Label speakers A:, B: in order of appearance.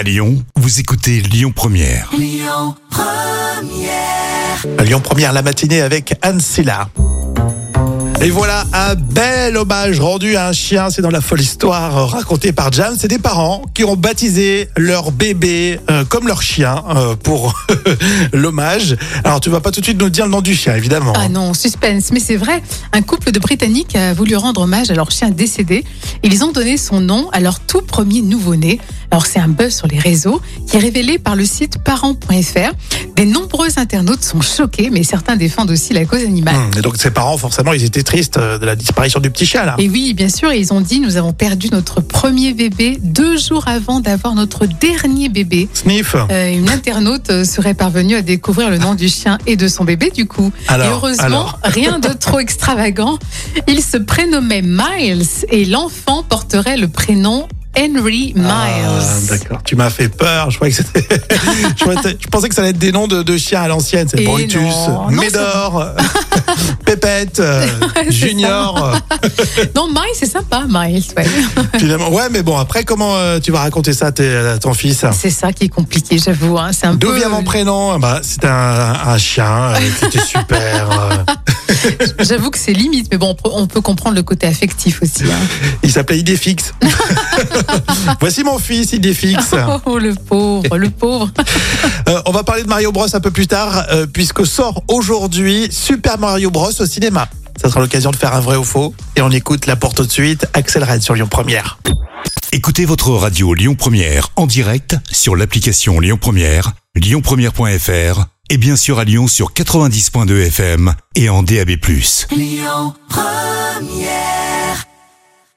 A: À Lyon, vous écoutez Lyon Première.
B: À Lyon Première, la matinée avec Anne Silla. Et voilà un bel hommage rendu à un chien. C'est dans la folle histoire racontée par Jam. C'est des parents qui ont baptisé leur bébé euh, comme leur chien euh, pour l'hommage. Alors tu vas pas tout de suite nous dire le nom du chien, évidemment.
C: Ah non, suspense. Mais c'est vrai, un couple de Britanniques a voulu rendre hommage à leur chien décédé. Ils ont donné son nom à leur tout premier nouveau-né. Alors c'est un buzz sur les réseaux qui est révélé par le site parents.fr. Des nombreux internautes sont choqués, mais certains défendent aussi la cause animale.
B: Hum, Et donc ses parents, forcément, ils étaient tristes euh, de la disparition du petit chien là.
C: Et oui, bien sûr, ils ont dit nous avons perdu notre premier bébé deux jours avant d'avoir notre dernier bébé.
B: Sniff.
C: Euh, une internaute euh, serait parvenue à découvrir le nom du chien et de son bébé du coup.
B: Alors,
C: et heureusement,
B: alors.
C: rien de trop extravagant. Il se prénommait Miles et l'enfant porterait le prénom Henry Miles.
B: Ah, D'accord. Tu m'as fait peur. Je croyais que c'était. je, je pensais que ça allait être des noms de, de chiens à l'ancienne. C'est Brutus,
C: non. Non,
B: Médor, Pépette, euh, Junior.
C: non, Miles, c'est sympa, Miles. ouais.
B: Finalement, ouais, mais bon, après, comment euh, tu vas raconter ça à, à ton fils?
C: C'est ça qui est compliqué, j'avoue. hein. C'est un
B: D'où
C: peu.
B: vient mon prénom? Bah, C'était un, un chien, euh, c'était super. euh,
C: J'avoue que c'est limite, mais bon, on peut- on peut comprendre le côté affectif aussi. hein.
B: il s'appelait Idéfix. Voici mon fils, Idéfix.
C: Oh, le pauvre, le pauvre.
B: Euh, on va parler de Mario Bros un peu plus tard, euh, puisque sort aujourd'hui Super Mario Bros au cinéma. Ça sera l'occasion de faire un vrai ou faux. Et on écoute la porte tout de suite. Axel Red sur Lyon Première.
A: Écoutez votre radio Lyon Première en direct sur l'application Lyon Première, lyonpremière.fr et bien sûr à Lyon sur 90.2 FM et en DAB+.